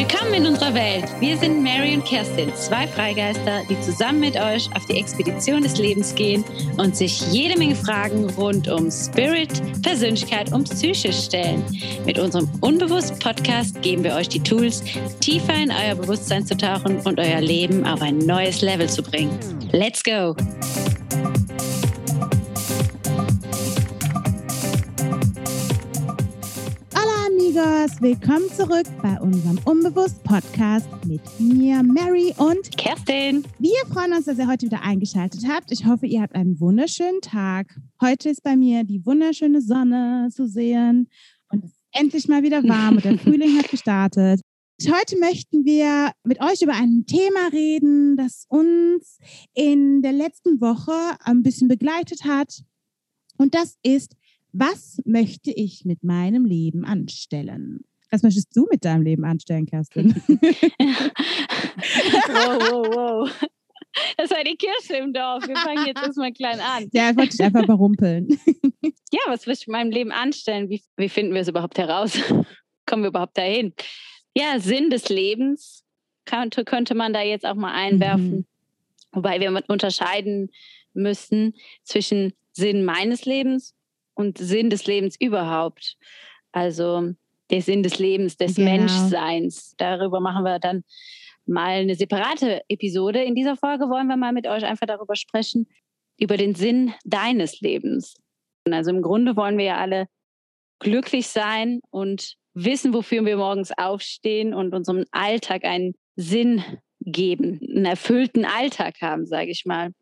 Willkommen in unserer Welt. Wir sind Mary und Kerstin, zwei Freigeister, die zusammen mit euch auf die Expedition des Lebens gehen und sich jede Menge Fragen rund um Spirit, Persönlichkeit und Psyche stellen. Mit unserem Unbewusst-Podcast geben wir euch die Tools, tiefer in euer Bewusstsein zu tauchen und euer Leben auf ein neues Level zu bringen. Let's go! Amigos, willkommen zurück bei unserem Unbewusst-Podcast mit mir, Mary und Kerstin. Wir freuen uns, dass ihr heute wieder eingeschaltet habt. Ich hoffe, ihr habt einen wunderschönen Tag. Heute ist bei mir die wunderschöne Sonne zu sehen und es ist endlich mal wieder warm und der Frühling hat gestartet. Heute möchten wir mit euch über ein Thema reden, das uns in der letzten Woche ein bisschen begleitet hat. Und das ist was möchte ich mit meinem Leben anstellen? Was möchtest du mit deinem Leben anstellen, Kerstin? wow, wow, wow. Das war die Kirsche im Dorf. Wir fangen jetzt erstmal klein an. Ja, wollte ich einfach überrumpeln. Ja, was will ich mit meinem Leben anstellen? Wie, wie finden wir es überhaupt heraus? Kommen wir überhaupt dahin? Ja, Sinn des Lebens könnte, könnte man da jetzt auch mal einwerfen. Mhm. Wobei wir unterscheiden müssen zwischen Sinn meines Lebens und Sinn des Lebens überhaupt. Also der Sinn des Lebens, des genau. Menschseins. Darüber machen wir dann mal eine separate Episode. In dieser Folge wollen wir mal mit euch einfach darüber sprechen, über den Sinn deines Lebens. Also im Grunde wollen wir ja alle glücklich sein und wissen, wofür wir morgens aufstehen und unserem Alltag einen Sinn geben, einen erfüllten Alltag haben, sage ich mal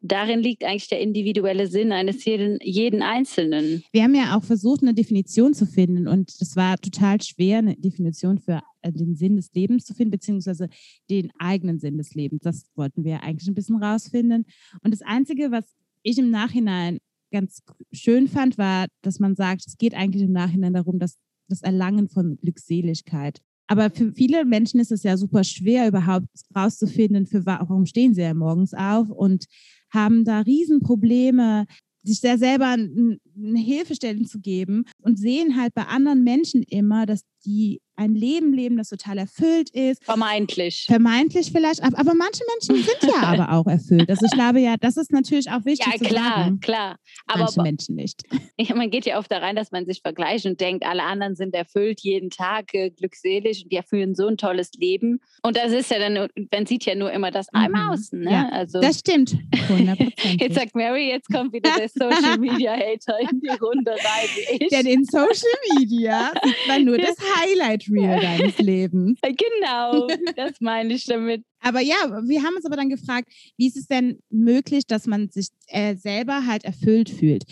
darin liegt eigentlich der individuelle Sinn eines jeden, jeden Einzelnen. Wir haben ja auch versucht, eine Definition zu finden und es war total schwer, eine Definition für äh, den Sinn des Lebens zu finden, beziehungsweise den eigenen Sinn des Lebens. Das wollten wir eigentlich ein bisschen rausfinden. Und das Einzige, was ich im Nachhinein ganz schön fand, war, dass man sagt, es geht eigentlich im Nachhinein darum, dass das Erlangen von Glückseligkeit. Aber für viele Menschen ist es ja super schwer, überhaupt rauszufinden, für warum stehen sie ja morgens auf und haben da Riesenprobleme, sich da selber eine Hilfestellung zu geben und sehen halt bei anderen Menschen immer, dass die ein Leben leben, das total erfüllt ist. Vermeintlich. Vermeintlich vielleicht, aber manche Menschen sind ja aber auch erfüllt. Also ich glaube ja, das ist natürlich auch wichtig. Ja, klar, sagen. klar. Aber manche Menschen nicht. Ja, man geht ja oft da rein, dass man sich vergleicht und denkt, alle anderen sind erfüllt, jeden Tag äh, glückselig und die erfüllen so ein tolles Leben. Und das ist ja dann, man sieht ja nur immer das mhm. außen. Ne? Ja, also, das stimmt. 100%. Jetzt sagt Mary, jetzt kommt wieder der Social Media Hater in die Runde rein. Denn in Social Media sieht man nur das Highlight Reel deines Lebens. Genau, das meine ich damit. Aber ja, wir haben uns aber dann gefragt, wie ist es denn möglich, dass man sich äh, selber halt erfüllt fühlt?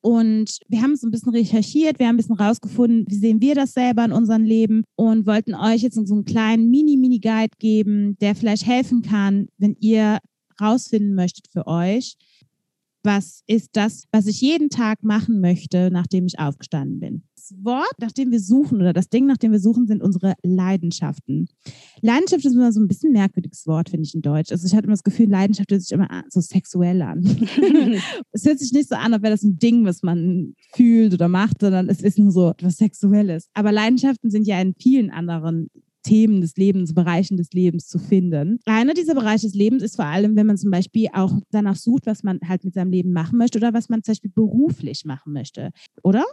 Und wir haben so ein bisschen recherchiert, wir haben ein bisschen rausgefunden, wie sehen wir das selber in unserem Leben und wollten euch jetzt so einen kleinen Mini-Mini-Guide geben, der vielleicht helfen kann, wenn ihr rausfinden möchtet für euch, was ist das, was ich jeden Tag machen möchte, nachdem ich aufgestanden bin. Das Wort, nach dem wir suchen oder das Ding, nach dem wir suchen, sind unsere Leidenschaften. Leidenschaft ist immer so ein bisschen ein merkwürdiges Wort, finde ich in Deutsch. Also ich hatte immer das Gefühl, Leidenschaft hört sich immer so sexuell an. es hört sich nicht so an, als wäre das ein Ding, was man fühlt oder macht, sondern es ist nur so etwas Sexuelles. Aber Leidenschaften sind ja in vielen anderen Themen des Lebens, Bereichen des Lebens zu finden. Einer dieser Bereiche des Lebens ist vor allem, wenn man zum Beispiel auch danach sucht, was man halt mit seinem Leben machen möchte oder was man zum Beispiel beruflich machen möchte, oder?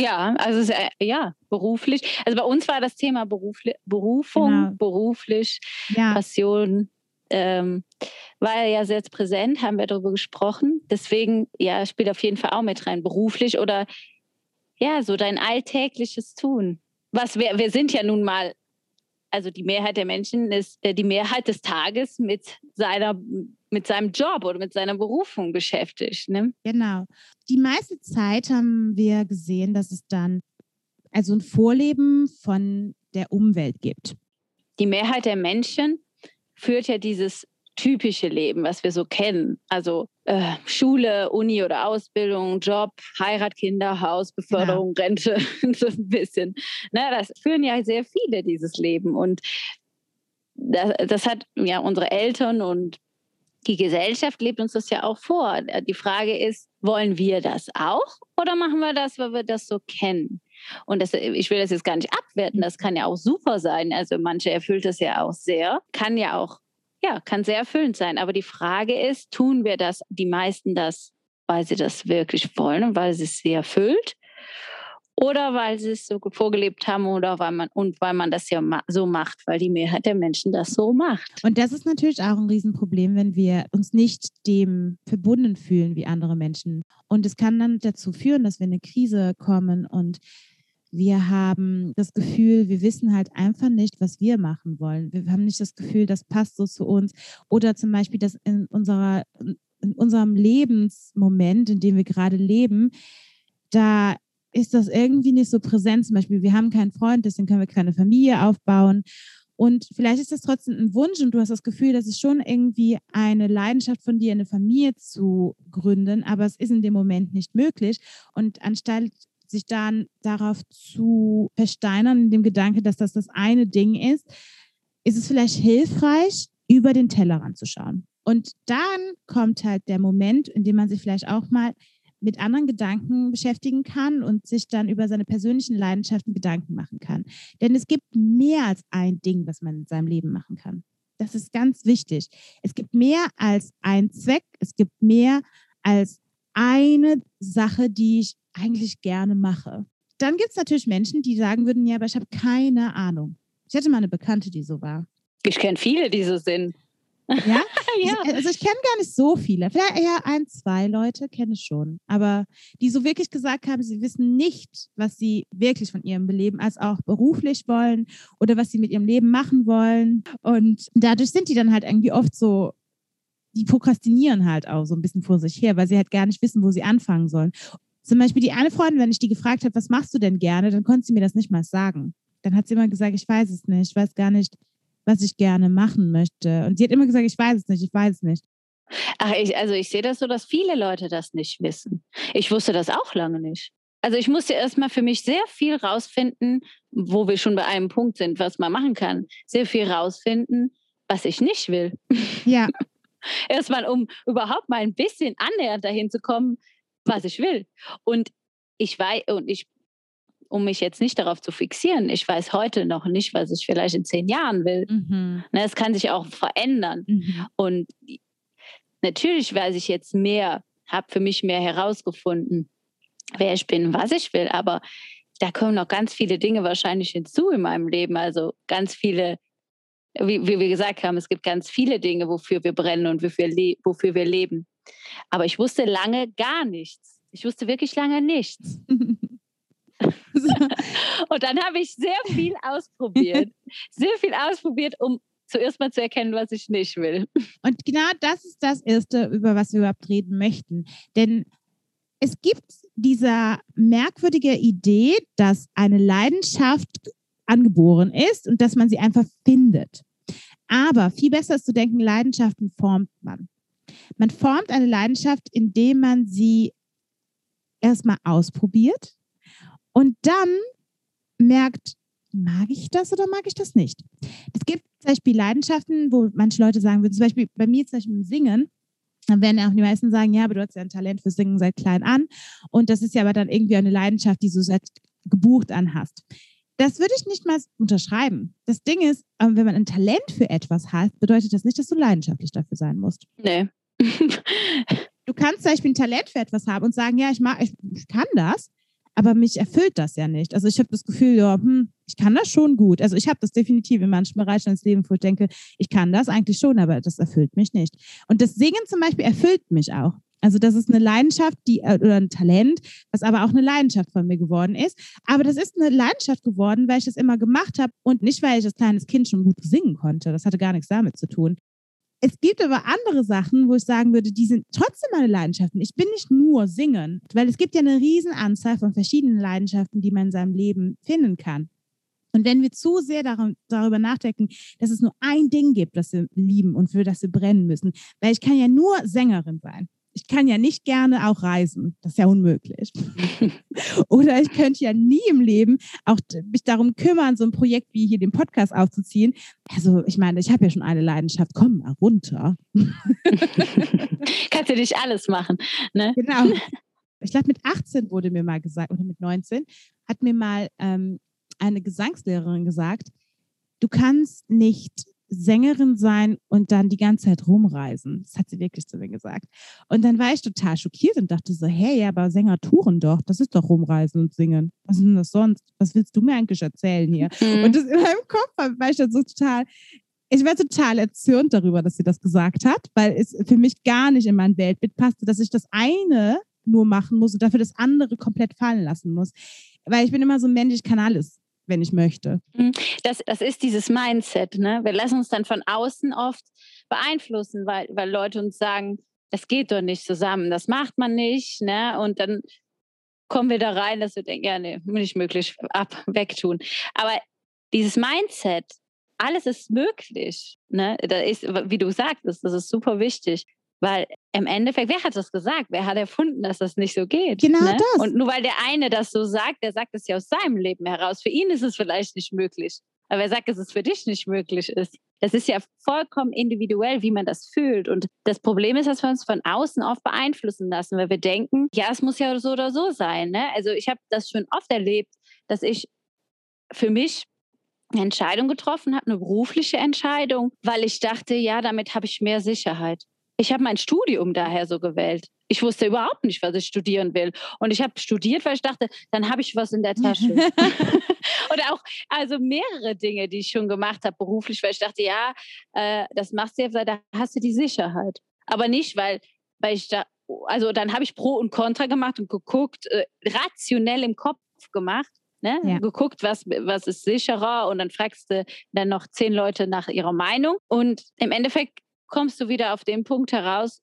Ja, also äh, ja, beruflich. Also bei uns war das Thema Berufli Berufung, genau. beruflich, ja. Passion. Ähm, war ja sehr präsent, haben wir darüber gesprochen. Deswegen, ja, spielt auf jeden Fall auch mit rein, beruflich oder ja, so dein alltägliches Tun. Was wir, wir sind ja nun mal also die Mehrheit der Menschen ist äh, die Mehrheit des Tages mit seiner mit seinem Job oder mit seiner Berufung beschäftigt. Ne? Genau. Die meiste Zeit haben wir gesehen, dass es dann also ein Vorleben von der Umwelt gibt. Die Mehrheit der Menschen führt ja dieses typische Leben, was wir so kennen. Also äh, Schule, Uni oder Ausbildung, Job, Heirat, Kinder, Haus, Beförderung, ja. Rente, so ein bisschen. Ne, das führen ja sehr viele dieses Leben. Und das, das hat ja unsere Eltern und die Gesellschaft lebt uns das ja auch vor. Die Frage ist, wollen wir das auch oder machen wir das, weil wir das so kennen? Und das, ich will das jetzt gar nicht abwerten, das kann ja auch super sein. Also manche erfüllt das ja auch sehr, kann ja auch, ja, kann sehr erfüllend sein. Aber die Frage ist, tun wir das, die meisten das, weil sie das wirklich wollen und weil es sie erfüllt? Oder weil sie es so vorgelebt haben oder weil man und weil man das ja so macht, weil die Mehrheit der Menschen das so macht. Und das ist natürlich auch ein Riesenproblem, wenn wir uns nicht dem verbunden fühlen wie andere Menschen. Und es kann dann dazu führen, dass wir in eine Krise kommen und wir haben das Gefühl, wir wissen halt einfach nicht, was wir machen wollen. Wir haben nicht das Gefühl, das passt so zu uns. Oder zum Beispiel, dass in unserer in unserem Lebensmoment, in dem wir gerade leben, da ist das irgendwie nicht so präsent. Zum Beispiel, wir haben keinen Freund, deswegen können wir keine Familie aufbauen. Und vielleicht ist das trotzdem ein Wunsch und du hast das Gefühl, das ist schon irgendwie eine Leidenschaft von dir, eine Familie zu gründen, aber es ist in dem Moment nicht möglich. Und anstatt sich dann darauf zu versteinern, in dem Gedanke, dass das das eine Ding ist, ist es vielleicht hilfreich, über den Tellerrand zu schauen. Und dann kommt halt der Moment, in dem man sich vielleicht auch mal mit anderen Gedanken beschäftigen kann und sich dann über seine persönlichen Leidenschaften Gedanken machen kann. Denn es gibt mehr als ein Ding, was man in seinem Leben machen kann. Das ist ganz wichtig. Es gibt mehr als ein Zweck. Es gibt mehr als eine Sache, die ich eigentlich gerne mache. Dann gibt es natürlich Menschen, die sagen würden, ja, aber ich habe keine Ahnung. Ich hatte mal eine Bekannte, die so war. Ich kenne viele, die so sind. Ja? ja. Also ich kenne gar nicht so viele. Vielleicht eher ein, zwei Leute kenne ich schon. Aber die so wirklich gesagt haben, sie wissen nicht, was sie wirklich von ihrem Leben als auch beruflich wollen oder was sie mit ihrem Leben machen wollen. Und dadurch sind die dann halt irgendwie oft so, die prokrastinieren halt auch so ein bisschen vor sich her, weil sie halt gar nicht wissen, wo sie anfangen sollen. Zum Beispiel die eine Freundin, wenn ich die gefragt habe, was machst du denn gerne, dann konnte sie mir das nicht mal sagen. Dann hat sie immer gesagt, ich weiß es nicht, ich weiß gar nicht, was ich gerne machen möchte. Und sie hat immer gesagt, ich weiß es nicht, ich weiß es nicht. Ach, ich, also ich sehe das so, dass viele Leute das nicht wissen. Ich wusste das auch lange nicht. Also ich musste erstmal für mich sehr viel rausfinden, wo wir schon bei einem Punkt sind, was man machen kann. Sehr viel rausfinden, was ich nicht will. Ja. erstmal, um überhaupt mal ein bisschen annähernd dahin zu kommen, was ich will. Und ich weiß, und ich um mich jetzt nicht darauf zu fixieren. Ich weiß heute noch nicht, was ich vielleicht in zehn Jahren will. Mhm. Ne, es kann sich auch verändern. Mhm. Und natürlich weiß ich jetzt mehr, habe für mich mehr herausgefunden, wer ich bin, was ich will. Aber da kommen noch ganz viele Dinge wahrscheinlich hinzu in meinem Leben. Also ganz viele, wie, wie wir gesagt haben, es gibt ganz viele Dinge, wofür wir brennen und wofür, wofür wir leben. Aber ich wusste lange gar nichts. Ich wusste wirklich lange nichts. und dann habe ich sehr viel ausprobiert. sehr viel ausprobiert, um zuerst mal zu erkennen, was ich nicht will. Und genau das ist das Erste, über was wir überhaupt reden möchten. Denn es gibt diese merkwürdige Idee, dass eine Leidenschaft angeboren ist und dass man sie einfach findet. Aber viel besser ist zu denken, Leidenschaften formt man. Man formt eine Leidenschaft, indem man sie erstmal ausprobiert, und dann merkt, mag ich das oder mag ich das nicht? Es gibt zum Beispiel Leidenschaften, wo manche Leute sagen würden, zum Beispiel bei mir zum Beispiel im Singen, dann werden ja auch die meisten sagen, ja, aber du hast ja ein Talent für Singen seit klein an. Und das ist ja aber dann irgendwie eine Leidenschaft, die du seit gebucht an hast. Das würde ich nicht mal unterschreiben. Das Ding ist, ähm, wenn man ein Talent für etwas hat, bedeutet das nicht, dass du leidenschaftlich dafür sein musst. Nee. du kannst zum Beispiel ein Talent für etwas haben und sagen, ja, ich, mag, ich, ich kann das, aber mich erfüllt das ja nicht. Also ich habe das Gefühl, ja, hm, ich kann das schon gut. Also ich habe das definitiv in manchen Bereichen des Lebens, wo ich denke, ich kann das eigentlich schon, aber das erfüllt mich nicht. Und das Singen zum Beispiel erfüllt mich auch. Also das ist eine Leidenschaft, die äh, oder ein Talent, was aber auch eine Leidenschaft von mir geworden ist. Aber das ist eine Leidenschaft geworden, weil ich das immer gemacht habe und nicht, weil ich als kleines Kind schon gut singen konnte. Das hatte gar nichts damit zu tun. Es gibt aber andere Sachen, wo ich sagen würde, die sind trotzdem meine Leidenschaften. Ich bin nicht nur singen, weil es gibt ja eine riesen Anzahl von verschiedenen Leidenschaften, die man in seinem Leben finden kann. Und wenn wir zu sehr darüber nachdenken, dass es nur ein Ding gibt, das wir lieben und für das wir brennen müssen, weil ich kann ja nur Sängerin sein ich kann ja nicht gerne auch reisen. Das ist ja unmöglich. Oder ich könnte ja nie im Leben auch mich darum kümmern, so ein Projekt wie hier den Podcast aufzuziehen. Also ich meine, ich habe ja schon eine Leidenschaft. Komm mal runter. Kannst du nicht alles machen. Ne? Genau. Ich glaube, mit 18 wurde mir mal gesagt, oder mit 19, hat mir mal ähm, eine Gesangslehrerin gesagt, du kannst nicht Sängerin sein und dann die ganze Zeit rumreisen. Das hat sie wirklich zu mir gesagt. Und dann war ich total schockiert und dachte so, hey, aber Sänger touren doch. Das ist doch rumreisen und singen. Was ist denn das sonst? Was willst du mir eigentlich erzählen hier? Mhm. Und das in meinem Kopf war ich dann so total, ich war total erzürnt darüber, dass sie das gesagt hat, weil es für mich gar nicht in mein Weltbild passte, dass ich das eine nur machen muss und dafür das andere komplett fallen lassen muss. Weil ich bin immer so ein Mensch, ich kann alles wenn ich möchte. Mhm. Das, das ist dieses Mindset. Ne? Wir lassen uns dann von außen oft beeinflussen, weil, weil Leute uns sagen, das geht doch nicht zusammen, das macht man nicht. Ne? Und dann kommen wir da rein, dass wir denken, ja, nee, nicht möglich, ab, wegtun. Aber dieses Mindset, alles ist möglich. Ne? Da ist, wie du sagtest, das ist super wichtig. Weil im Endeffekt, wer hat das gesagt? Wer hat erfunden, dass das nicht so geht? Genau ne? das. Und nur weil der eine das so sagt, der sagt es ja aus seinem Leben heraus. Für ihn ist es vielleicht nicht möglich. Aber er sagt, dass es für dich nicht möglich ist. Das ist ja vollkommen individuell, wie man das fühlt. Und das Problem ist, dass wir uns von außen oft beeinflussen lassen, weil wir denken, ja, es muss ja so oder so sein. Ne? Also ich habe das schon oft erlebt, dass ich für mich eine Entscheidung getroffen habe, eine berufliche Entscheidung, weil ich dachte, ja, damit habe ich mehr Sicherheit. Ich habe mein Studium daher so gewählt. Ich wusste überhaupt nicht, was ich studieren will. Und ich habe studiert, weil ich dachte, dann habe ich was in der Tasche. Oder auch, also mehrere Dinge, die ich schon gemacht habe beruflich, weil ich dachte, ja, äh, das machst du jetzt, da hast du die Sicherheit. Aber nicht, weil, weil ich da, also dann habe ich Pro und Contra gemacht und geguckt, äh, rationell im Kopf gemacht. Ne? Ja. geguckt, was, was ist sicherer und dann fragst du dann noch zehn Leute nach ihrer Meinung. Und im Endeffekt kommst du wieder auf den Punkt heraus,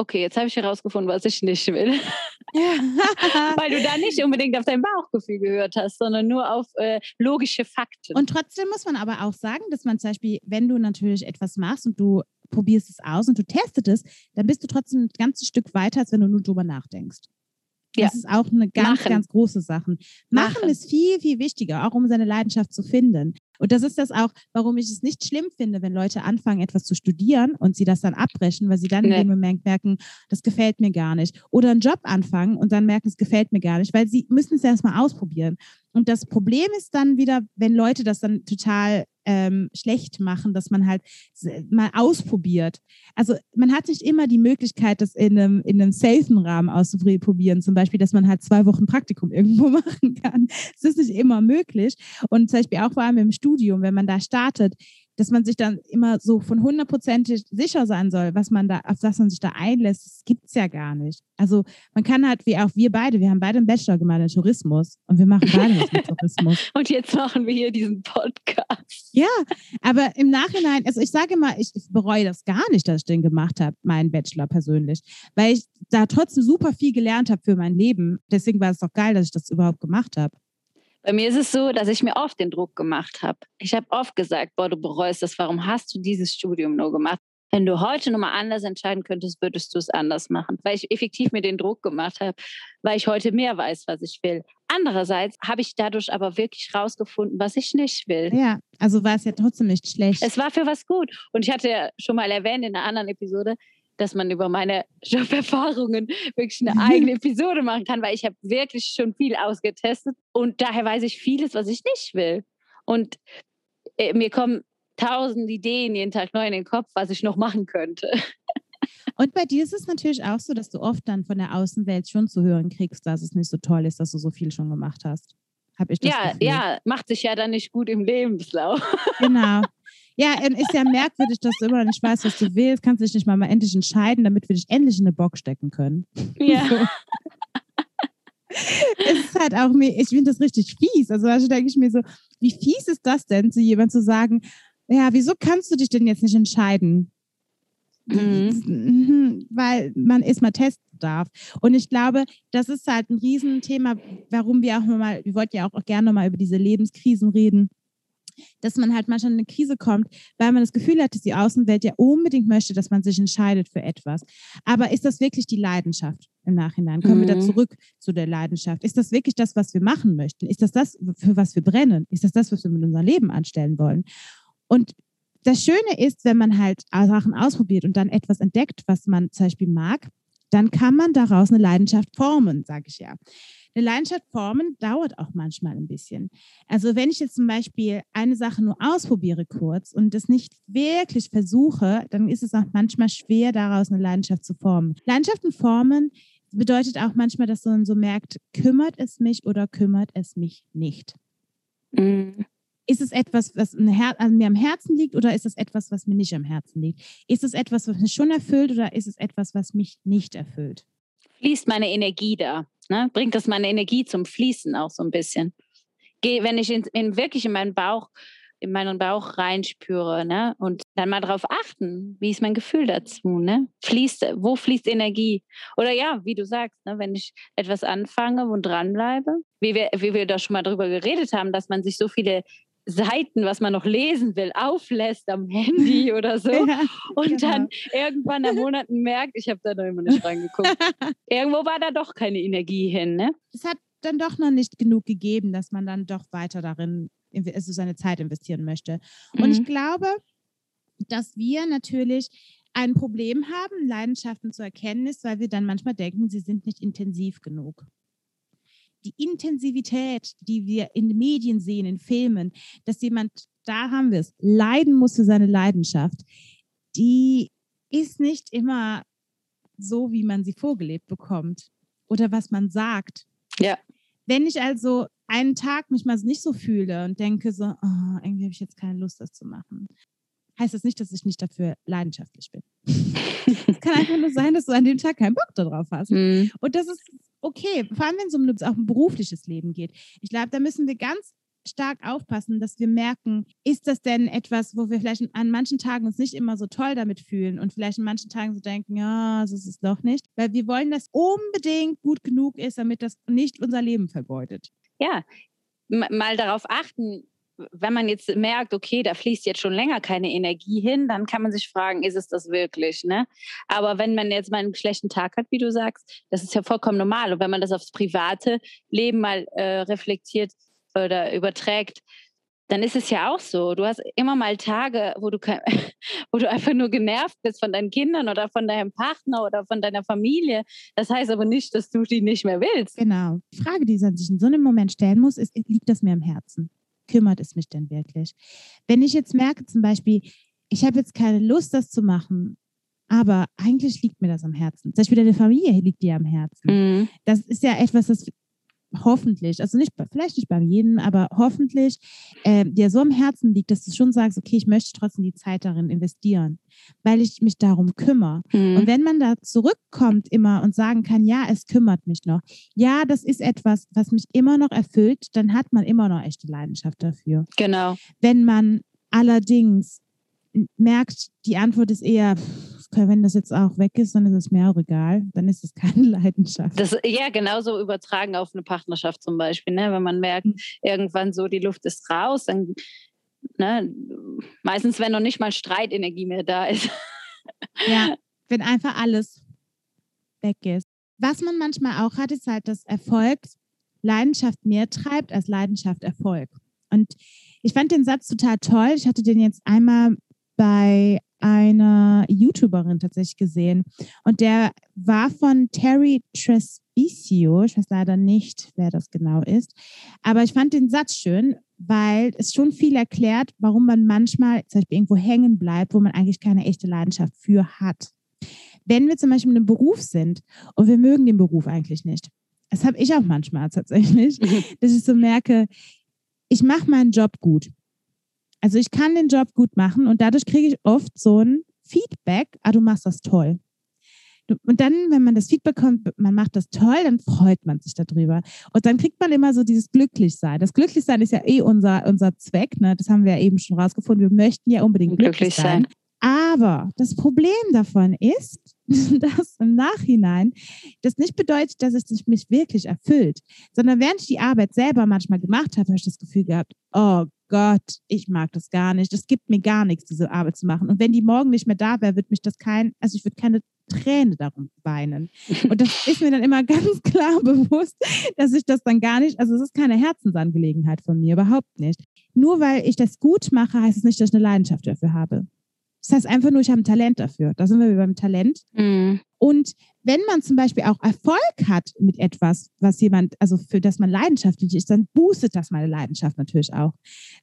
okay, jetzt habe ich herausgefunden, was ich nicht will. Weil du da nicht unbedingt auf dein Bauchgefühl gehört hast, sondern nur auf äh, logische Fakten. Und trotzdem muss man aber auch sagen, dass man zum Beispiel, wenn du natürlich etwas machst und du probierst es aus und du testest es, dann bist du trotzdem ein ganzes Stück weiter, als wenn du nur drüber nachdenkst. Das ja. ist auch eine ganz, Machen. ganz große Sache. Machen, Machen ist viel, viel wichtiger, auch um seine Leidenschaft zu finden. Und das ist das auch, warum ich es nicht schlimm finde, wenn Leute anfangen, etwas zu studieren und sie das dann abbrechen, weil sie dann nee. in dem Moment merken, das gefällt mir gar nicht. Oder einen Job anfangen und dann merken, es gefällt mir gar nicht, weil sie müssen es erstmal ausprobieren. Und das Problem ist dann wieder, wenn Leute das dann total ähm, schlecht machen, dass man halt mal ausprobiert. Also man hat nicht immer die Möglichkeit, das in einem, in einem safen Rahmen auszuprobieren. Zum Beispiel, dass man halt zwei Wochen Praktikum irgendwo machen kann. Das ist nicht immer möglich. Und zum Beispiel auch vor allem im Studium, wenn man da startet, dass man sich dann immer so von hundertprozentig sicher sein soll, was man da, auf was man sich da einlässt, das gibt es ja gar nicht. Also man kann halt, wie auch wir beide, wir haben beide einen Bachelor gemacht in Tourismus und wir machen beide was mit Tourismus. und jetzt machen wir hier diesen Podcast. Ja, aber im Nachhinein, also ich sage immer, ich bereue das gar nicht, dass ich den gemacht habe, meinen Bachelor persönlich, weil ich da trotzdem super viel gelernt habe für mein Leben. Deswegen war es doch geil, dass ich das überhaupt gemacht habe. Bei mir ist es so, dass ich mir oft den Druck gemacht habe. Ich habe oft gesagt, boah, du bereust das, warum hast du dieses Studium nur gemacht? Wenn du heute nochmal anders entscheiden könntest, würdest du es anders machen, weil ich effektiv mir den Druck gemacht habe, weil ich heute mehr weiß, was ich will. Andererseits habe ich dadurch aber wirklich rausgefunden, was ich nicht will. Ja, also war es ja trotzdem nicht schlecht. Es war für was gut. Und ich hatte ja schon mal erwähnt in einer anderen Episode, dass man über meine Joberfahrungen wirklich eine eigene Episode machen kann, weil ich habe wirklich schon viel ausgetestet und daher weiß ich vieles, was ich nicht will. Und äh, mir kommen tausend Ideen jeden Tag neu in den Kopf, was ich noch machen könnte. Und bei dir ist es natürlich auch so, dass du oft dann von der Außenwelt schon zu hören kriegst, dass es nicht so toll ist, dass du so viel schon gemacht hast. Hab ich das ja, Gefühl. ja, macht sich ja dann nicht gut im Lebenslauf. Genau. Ja, ist ja merkwürdig, dass du immer nicht weißt, was du willst. Kannst dich nicht mal, mal endlich entscheiden, damit wir dich endlich in eine Box stecken können. Ja. So. es ist halt auch mir, ich finde das richtig fies. Also, also denke ich mir so, wie fies ist das denn, zu jemandem zu sagen, ja, wieso kannst du dich denn jetzt nicht entscheiden? Mhm. mhm. Weil man erstmal testen darf. Und ich glaube, das ist halt ein Riesenthema, warum wir auch mal, wir wollten ja auch gerne mal über diese Lebenskrisen reden dass man halt manchmal in eine Krise kommt, weil man das Gefühl hat, dass die Außenwelt ja unbedingt möchte, dass man sich entscheidet für etwas. Aber ist das wirklich die Leidenschaft im Nachhinein? Kommen mhm. wir da mhm. zurück zu der Leidenschaft? Ist das wirklich das, was wir machen möchten? Ist das das, für was wir brennen? Ist das das, was wir mit unserem Leben anstellen wollen? Und das Schöne ist, wenn man halt Sachen ausprobiert und dann etwas entdeckt, was man zum Beispiel mag, dann kann man daraus eine Leidenschaft formen, sage ich ja. Eine Leidenschaft formen dauert auch manchmal ein bisschen. Also wenn ich jetzt zum Beispiel eine Sache nur ausprobiere kurz und das nicht wirklich versuche, dann ist es auch manchmal schwer, daraus eine Leidenschaft zu formen. Leidenschaften formen bedeutet auch manchmal, dass man so merkt, kümmert es mich oder kümmert es mich nicht. Mhm. Ist es etwas, was mir am Herzen liegt oder ist es etwas, was mir nicht am Herzen liegt? Ist es etwas, was mich schon erfüllt oder ist es etwas, was mich nicht erfüllt? Fließt meine Energie da? Ne? Bringt das meine Energie zum Fließen auch so ein bisschen? Geh, wenn ich in, in wirklich in meinen Bauch in meinen Bauch reinspüre, ne? Und dann mal darauf achten, wie ist mein Gefühl dazu, ne? Fließt, wo fließt Energie? Oder ja, wie du sagst, ne? wenn ich etwas anfange und dranbleibe, wie wir, wie wir da schon mal drüber geredet haben, dass man sich so viele Seiten, was man noch lesen will, auflässt am Handy oder so ja, und genau. dann irgendwann nach Monaten merkt, ich habe da noch immer nicht reingeguckt. Irgendwo war da doch keine Energie hin, ne? Es hat dann doch noch nicht genug gegeben, dass man dann doch weiter darin also seine Zeit investieren möchte. Mhm. Und ich mhm. glaube, dass wir natürlich ein Problem haben, Leidenschaften zu erkennen, ist, weil wir dann manchmal denken, sie sind nicht intensiv genug. Die Intensivität, die wir in den Medien sehen, in Filmen, dass jemand, da haben wir es, leiden muss für seine Leidenschaft, die ist nicht immer so, wie man sie vorgelebt bekommt oder was man sagt. Ja. Wenn ich also einen Tag mich mal nicht so fühle und denke so, oh, irgendwie habe ich jetzt keine Lust, das zu machen, heißt das nicht, dass ich nicht dafür leidenschaftlich bin. es kann einfach nur sein, dass du an dem Tag keinen Bock darauf hast. Mhm. Und das ist okay, vor allem wenn es um auch ein berufliches Leben geht. Ich glaube, da müssen wir ganz stark aufpassen, dass wir merken, ist das denn etwas, wo wir vielleicht an manchen Tagen uns nicht immer so toll damit fühlen und vielleicht an manchen Tagen so denken, ja, so ist es doch nicht, weil wir wollen, dass unbedingt gut genug ist, damit das nicht unser Leben vergeudet ja, mal darauf achten, wenn man jetzt merkt, okay, da fließt jetzt schon länger keine Energie hin, dann kann man sich fragen, ist es das wirklich? Ne? Aber wenn man jetzt mal einen schlechten Tag hat, wie du sagst, das ist ja vollkommen normal. Und wenn man das aufs private Leben mal äh, reflektiert oder überträgt, dann ist es ja auch so. Du hast immer mal Tage, wo du, wo du einfach nur genervt bist von deinen Kindern oder von deinem Partner oder von deiner Familie. Das heißt aber nicht, dass du die nicht mehr willst. Genau. Die Frage, die man sich in so einem Moment stellen muss, ist, liegt das mir am Herzen? Kümmert es mich denn wirklich? Wenn ich jetzt merke zum Beispiel, ich habe jetzt keine Lust, das zu machen, aber eigentlich liegt mir das am Herzen. Zum Beispiel deine Familie liegt dir am Herzen. Mhm. Das ist ja etwas, das hoffentlich, also nicht, vielleicht nicht bei jedem, aber hoffentlich äh, dir so am Herzen liegt, dass du schon sagst, okay, ich möchte trotzdem die Zeit darin investieren, weil ich mich darum kümmere. Mhm. Und wenn man da zurückkommt immer und sagen kann, ja, es kümmert mich noch, ja, das ist etwas, was mich immer noch erfüllt, dann hat man immer noch echte Leidenschaft dafür. Genau. Wenn man allerdings merkt, die Antwort ist eher, wenn das jetzt auch weg ist, dann ist es mir auch egal. Dann ist es keine Leidenschaft. Das, ja, genauso übertragen auf eine Partnerschaft zum Beispiel. Ne? Wenn man merkt, mhm. irgendwann so, die Luft ist raus, dann ne, meistens, wenn noch nicht mal Streitenergie mehr da ist. Ja, wenn einfach alles weg ist. Was man manchmal auch hat, ist halt, dass Erfolg Leidenschaft mehr treibt als Leidenschaft Erfolg. Und ich fand den Satz total toll. Ich hatte den jetzt einmal bei einer YouTuberin tatsächlich gesehen. Und der war von Terry Trespicio. Ich weiß leider nicht, wer das genau ist. Aber ich fand den Satz schön, weil es schon viel erklärt, warum man manchmal zum Beispiel irgendwo hängen bleibt, wo man eigentlich keine echte Leidenschaft für hat. Wenn wir zum Beispiel in einem Beruf sind und wir mögen den Beruf eigentlich nicht. Das habe ich auch manchmal tatsächlich, dass ich so merke, ich mache meinen Job gut. Also ich kann den Job gut machen und dadurch kriege ich oft so ein Feedback, ah, du machst das toll. Und dann, wenn man das Feedback bekommt, man macht das toll, dann freut man sich darüber. Und dann kriegt man immer so dieses Glücklichsein. Das Glücklichsein ist ja eh unser, unser Zweck, ne? das haben wir ja eben schon rausgefunden. Wir möchten ja unbedingt glücklich, glücklich sein. sein. Aber das Problem davon ist, dass im Nachhinein das nicht bedeutet, dass es mich wirklich erfüllt, sondern während ich die Arbeit selber manchmal gemacht habe, habe ich das Gefühl gehabt, oh Gott, ich mag das gar nicht. Das gibt mir gar nichts, diese Arbeit zu machen. Und wenn die morgen nicht mehr da wäre, wird mich das kein, also ich würde keine Träne darum weinen. Und das ist mir dann immer ganz klar bewusst, dass ich das dann gar nicht, also es ist keine Herzensangelegenheit von mir, überhaupt nicht. Nur weil ich das gut mache, heißt es nicht, dass ich eine Leidenschaft dafür habe. Das heißt einfach nur, ich habe ein Talent dafür. Da sind wir beim Talent. Mhm. Und wenn man zum Beispiel auch Erfolg hat mit etwas, was jemand, also für das man leidenschaftlich ist, dann boostet das meine Leidenschaft natürlich auch.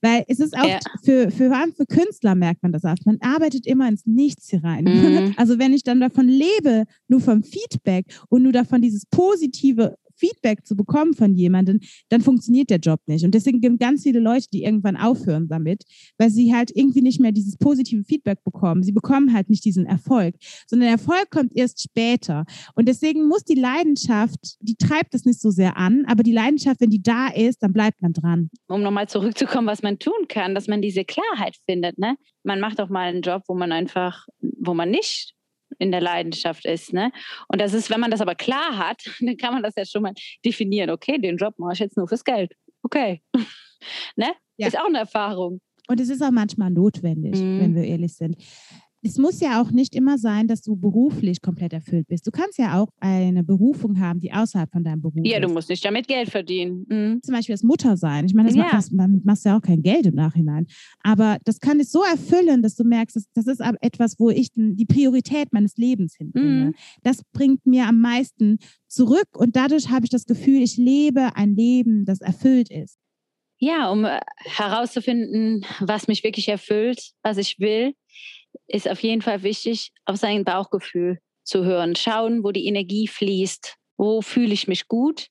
Weil es ist auch ja. für, für, für Künstler merkt man das auch. Man arbeitet immer ins Nichts hier rein. Mhm. Also wenn ich dann davon lebe, nur vom Feedback und nur davon dieses positive Feedback zu bekommen von jemandem, dann funktioniert der Job nicht. Und deswegen gibt es ganz viele Leute, die irgendwann aufhören damit, weil sie halt irgendwie nicht mehr dieses positive Feedback bekommen. Sie bekommen halt nicht diesen Erfolg, sondern der Erfolg kommt erst später. Und deswegen muss die Leidenschaft, die treibt es nicht so sehr an, aber die Leidenschaft, wenn die da ist, dann bleibt man dran. Um nochmal zurückzukommen, was man tun kann, dass man diese Klarheit findet. Ne? Man macht auch mal einen Job, wo man einfach, wo man nicht in der Leidenschaft ist. Ne? Und das ist, wenn man das aber klar hat, dann kann man das ja schon mal definieren. Okay, den Job mache ich jetzt nur fürs Geld. Okay. ne? Ja. Ist auch eine Erfahrung. Und es ist auch manchmal notwendig, mhm. wenn wir ehrlich sind es muss ja auch nicht immer sein, dass du beruflich komplett erfüllt bist. Du kannst ja auch eine Berufung haben, die außerhalb von deinem Beruf Ja, du musst nicht damit Geld verdienen. Mhm. Zum Beispiel das Mutter sein. Ich meine, das ja. macht, man machst ja auch kein Geld im Nachhinein. Aber das kann dich so erfüllen, dass du merkst, das, das ist etwas, wo ich die Priorität meines Lebens hinbringe. Mhm. Das bringt mir am meisten zurück und dadurch habe ich das Gefühl, ich lebe ein Leben, das erfüllt ist. Ja, um äh, herauszufinden, was mich wirklich erfüllt, was ich will, ist auf jeden Fall wichtig, auf sein Bauchgefühl zu hören. Schauen, wo die Energie fließt. Wo fühle ich mich gut?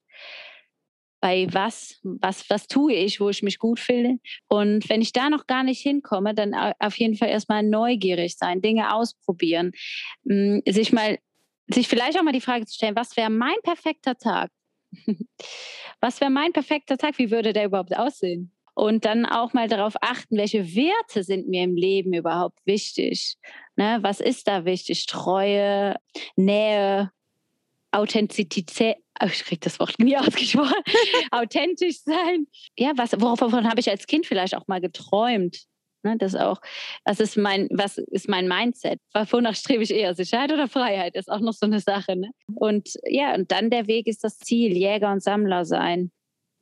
Bei was, was, was tue ich, wo ich mich gut fühle? Und wenn ich da noch gar nicht hinkomme, dann auf jeden Fall erstmal neugierig sein, Dinge ausprobieren, hm, sich mal, sich vielleicht auch mal die Frage zu stellen, was wäre mein perfekter Tag? was wäre mein perfekter Tag? Wie würde der überhaupt aussehen? Und dann auch mal darauf achten, welche Werte sind mir im Leben überhaupt wichtig. Ne? Was ist da wichtig? Treue, Nähe, Authentizität. Oh, ich kriege das Wort nie ausgesprochen. Authentisch sein. Ja, was, wovon habe ich als Kind vielleicht auch mal geträumt? Ne, das auch, was ist mein, was ist mein Mindset? Wonach strebe ich eher? Sicherheit oder Freiheit? Ist auch noch so eine Sache. Ne? Und ja, und dann der Weg ist das Ziel, Jäger und Sammler sein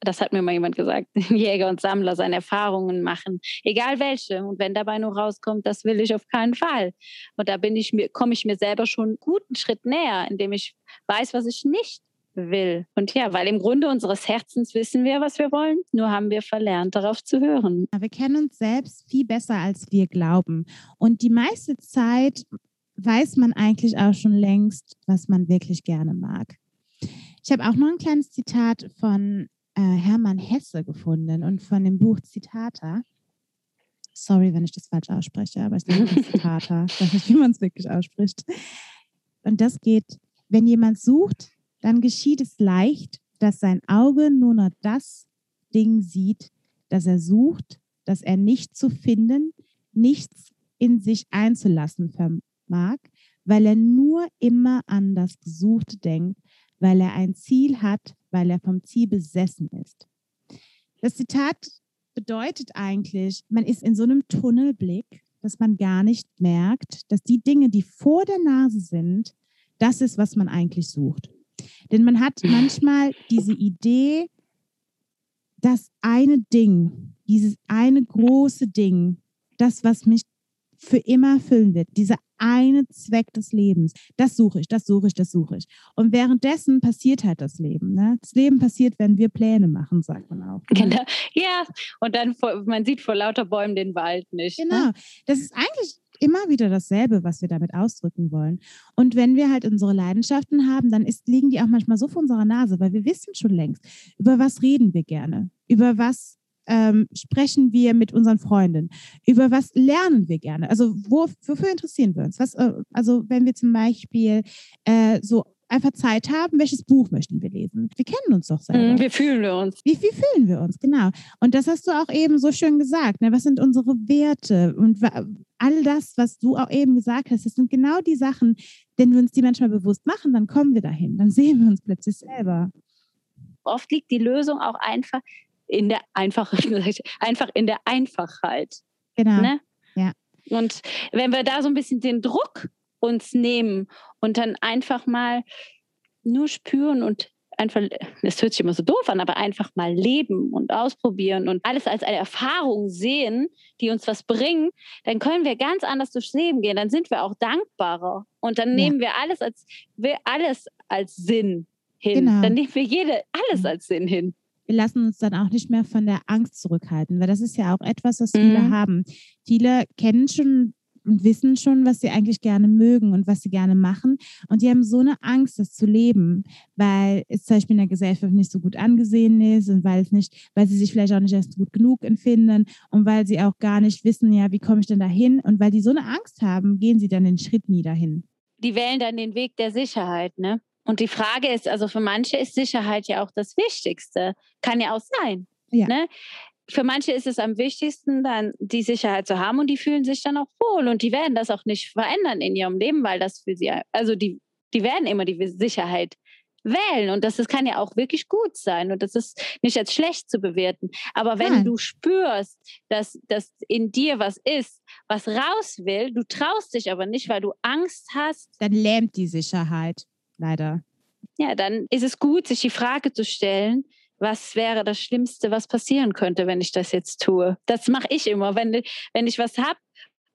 das hat mir mal jemand gesagt, Jäger und Sammler seine Erfahrungen machen, egal welche. Und wenn dabei nur rauskommt, das will ich auf keinen Fall. Und da bin ich mir, komme ich mir selber schon einen guten Schritt näher, indem ich weiß, was ich nicht will. Und ja, weil im Grunde unseres Herzens wissen wir, was wir wollen, nur haben wir verlernt, darauf zu hören. Wir kennen uns selbst viel besser, als wir glauben. Und die meiste Zeit weiß man eigentlich auch schon längst, was man wirklich gerne mag. Ich habe auch noch ein kleines Zitat von äh, Hermann Hesse gefunden und von dem Buch Zitata. Sorry, wenn ich das falsch ausspreche, aber ich denke Zitata. Ich weiß nicht, wie man es wirklich ausspricht. Und das geht, wenn jemand sucht, dann geschieht es leicht, dass sein Auge nur noch das Ding sieht, das er sucht, das er nicht zu finden, nichts in sich einzulassen vermag, weil er nur immer an das Gesuchte denkt, weil er ein Ziel hat, weil er vom Ziel besessen ist. Das Zitat bedeutet eigentlich, man ist in so einem Tunnelblick, dass man gar nicht merkt, dass die Dinge, die vor der Nase sind, das ist, was man eigentlich sucht. Denn man hat manchmal diese Idee, das eine Ding, dieses eine große Ding, das, was mich für immer füllen wird. Dieser eine Zweck des Lebens. Das suche ich, das suche ich, das suche ich. Und währenddessen passiert halt das Leben. Ne? Das Leben passiert, wenn wir Pläne machen, sagt man auch. Ne? Genau. Ja, und dann, man sieht vor lauter Bäumen den Wald nicht. Ne? Genau. Ne? Das ist eigentlich immer wieder dasselbe, was wir damit ausdrücken wollen. Und wenn wir halt unsere Leidenschaften haben, dann ist, liegen die auch manchmal so vor unserer Nase, weil wir wissen schon längst, über was reden wir gerne, über was ähm, sprechen wir mit unseren Freunden? Über was lernen wir gerne? Also wo, wofür interessieren wir uns? Was, äh, also wenn wir zum Beispiel äh, so einfach Zeit haben, welches Buch möchten wir lesen? Wir kennen uns doch selber. Mhm, wie fühlen wir uns? Wie, wie fühlen wir uns, genau. Und das hast du auch eben so schön gesagt. Ne? Was sind unsere Werte? Und all das, was du auch eben gesagt hast, das sind genau die Sachen, wenn wir uns die manchmal bewusst machen, dann kommen wir dahin. Dann sehen wir uns plötzlich selber. Oft liegt die Lösung auch einfach in der einfachen, einfach in der Einfachheit. Genau. Ne? Ja. Und wenn wir da so ein bisschen den Druck uns nehmen und dann einfach mal nur spüren und einfach, es hört sich immer so doof an, aber einfach mal leben und ausprobieren und alles als eine Erfahrung sehen, die uns was bringt, dann können wir ganz anders durchs Leben gehen. Dann sind wir auch dankbarer und dann ja. nehmen wir alles als alles als Sinn hin. Genau. Dann nehmen wir jede alles als Sinn hin wir lassen uns dann auch nicht mehr von der Angst zurückhalten, weil das ist ja auch etwas, was viele mhm. haben. Viele kennen schon und wissen schon, was sie eigentlich gerne mögen und was sie gerne machen. Und die haben so eine Angst, das zu leben, weil es zum Beispiel in der Gesellschaft nicht so gut angesehen ist und weil es nicht, weil sie sich vielleicht auch nicht erst gut genug empfinden und weil sie auch gar nicht wissen, ja, wie komme ich denn dahin? Und weil die so eine Angst haben, gehen sie dann den Schritt nie dahin. Die wählen dann den Weg der Sicherheit, ne? Und die Frage ist, also für manche ist Sicherheit ja auch das Wichtigste. Kann ja auch sein. Ja. Ne? für manche ist es am wichtigsten, dann die Sicherheit zu haben und die fühlen sich dann auch wohl und die werden das auch nicht verändern in ihrem Leben, weil das für sie, also die, die werden immer die Sicherheit wählen und das, das kann ja auch wirklich gut sein und das ist nicht als schlecht zu bewerten. Aber wenn Nein. du spürst, dass, dass in dir was ist, was raus will, du traust dich aber nicht, weil du Angst hast. Dann lähmt die Sicherheit, leider. Ja, dann ist es gut, sich die Frage zu stellen, was wäre das Schlimmste, was passieren könnte, wenn ich das jetzt tue. Das mache ich immer. Wenn, wenn ich was habe,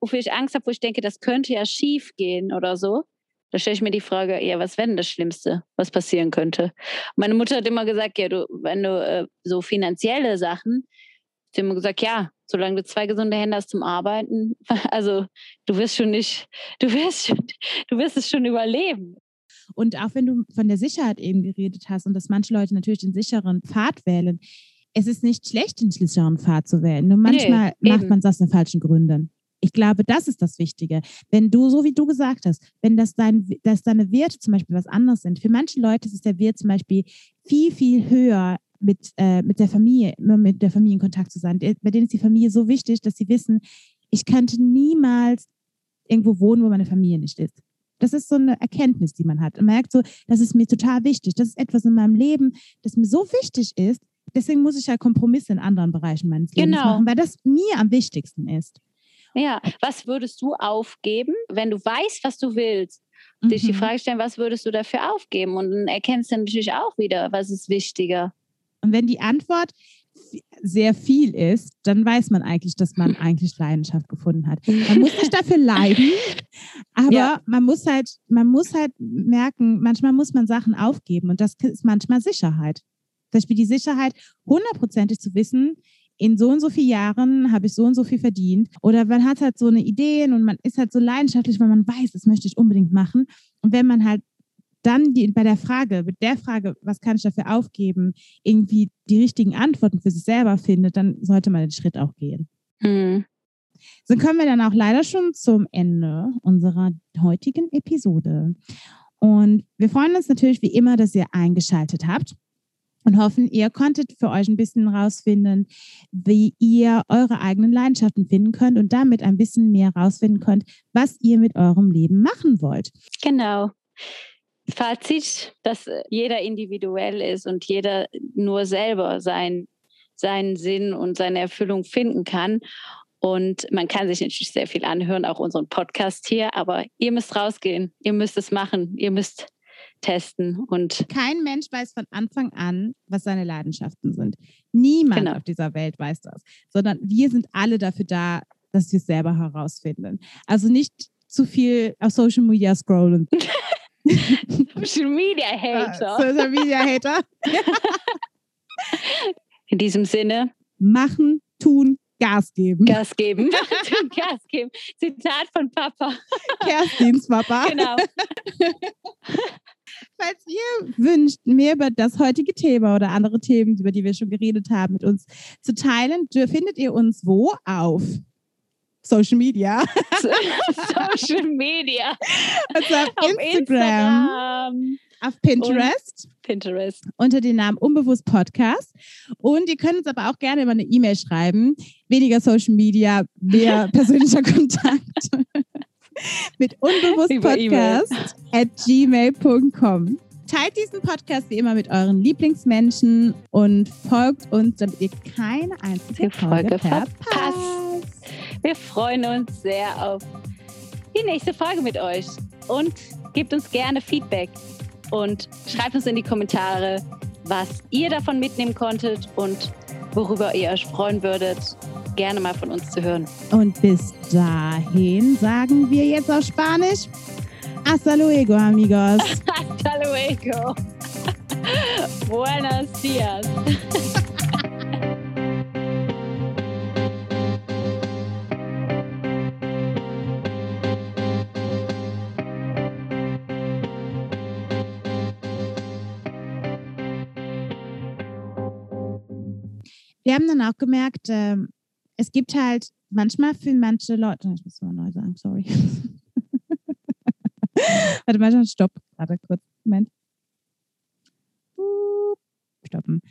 wofür ich Angst habe, wo ich denke, das könnte ja schief gehen oder so, da stelle ich mir die Frage, ja, was wäre denn das Schlimmste, was passieren könnte? Meine Mutter hat immer gesagt, ja, du, wenn du äh, so finanzielle Sachen, sie hat immer gesagt, ja, solange du zwei gesunde Hände hast zum Arbeiten, also du wirst schon nicht, du wirst schon, du wirst es schon überleben. Und auch wenn du von der Sicherheit eben geredet hast und dass manche Leute natürlich den sicheren Pfad wählen, es ist nicht schlecht, den sicheren Pfad zu wählen. Nur manchmal nee, macht man es aus den falschen Gründen. Ich glaube, das ist das Wichtige. Wenn du, so wie du gesagt hast, wenn das dein, dass deine Werte zum Beispiel was anderes sind, für manche Leute ist der Wert zum Beispiel viel, viel höher, mit, äh, mit der Familie, mit der Familie in Kontakt zu sein. Bei denen ist die Familie so wichtig, dass sie wissen, ich könnte niemals irgendwo wohnen, wo meine Familie nicht ist. Das ist so eine Erkenntnis, die man hat. Man merkt so, das ist mir total wichtig. Das ist etwas in meinem Leben, das mir so wichtig ist. Deswegen muss ich ja Kompromisse in anderen Bereichen meines Lebens genau. machen, weil das mir am wichtigsten ist. Ja, was würdest du aufgeben, wenn du weißt, was du willst? Mhm. Dich die mhm. Frage stellen, was würdest du dafür aufgeben? Und dann erkennst du natürlich auch wieder, was ist wichtiger. Und wenn die Antwort sehr viel ist, dann weiß man eigentlich, dass man eigentlich Leidenschaft gefunden hat. Man muss nicht dafür leiden, aber ja. man muss halt, man muss halt merken, manchmal muss man Sachen aufgeben und das ist manchmal Sicherheit. Zum Beispiel die Sicherheit, hundertprozentig zu wissen, in so und so vielen Jahren habe ich so und so viel verdient. Oder man hat halt so eine Idee und man ist halt so leidenschaftlich, weil man weiß, das möchte ich unbedingt machen. Und wenn man halt dann die, bei der Frage, mit der Frage, was kann ich dafür aufgeben, irgendwie die richtigen Antworten für sich selber findet, dann sollte man den Schritt auch gehen. Mhm. So kommen wir dann auch leider schon zum Ende unserer heutigen Episode. Und wir freuen uns natürlich wie immer, dass ihr eingeschaltet habt und hoffen, ihr konntet für euch ein bisschen rausfinden, wie ihr eure eigenen Leidenschaften finden könnt und damit ein bisschen mehr rausfinden könnt, was ihr mit eurem Leben machen wollt. Genau. Fazit, dass äh, jeder individuell ist und jeder nur selber sein, seinen Sinn und seine Erfüllung finden kann. Und man kann sich natürlich sehr viel anhören, auch unseren Podcast hier, aber ihr müsst rausgehen, ihr müsst es machen, ihr müsst testen und kein Mensch weiß von Anfang an, was seine Leidenschaften sind. Niemand genau. auf dieser Welt weiß das, sondern wir sind alle dafür da, dass wir es selber herausfinden. Also nicht zu viel auf Social Media scrollen. Social Media Hater. Social Media Hater. In diesem Sinne. Machen, tun, Gas geben. Gas geben. Gas geben. Zitat von Papa. Kerstins Papa. Genau. Falls ihr wünscht, mehr über das heutige Thema oder andere Themen, über die wir schon geredet haben, mit uns zu teilen, findet ihr uns wo? Auf Social Media. Social Media. Also auf, auf Instagram, Instagram, auf Pinterest. Pinterest. Unter dem Namen Unbewusst Podcast. Und ihr könnt uns aber auch gerne immer eine E-Mail schreiben. Weniger Social Media, mehr persönlicher Kontakt. Mit unbewusstpodcast at gmail.com. Teilt diesen Podcast wie immer mit euren Lieblingsmenschen und folgt uns, damit ihr keine einzige Folge, Folge verpasst. verpasst. Wir freuen uns sehr auf die nächste Folge mit euch und gebt uns gerne Feedback. und schreibt uns in die Kommentare, was ihr davon mitnehmen konntet und worüber ihr euch freuen würdet, gerne mal von uns zu hören. Und bis dahin sagen wir jetzt auf Spanisch. Hasta luego, amigos. Hasta luego. Buenos dias. haben dann auch gemerkt, ähm, es gibt halt manchmal für manche Leute, ich muss mal neu sagen, sorry. Warte mal, stopp, gerade kurz, Moment. Stoppen.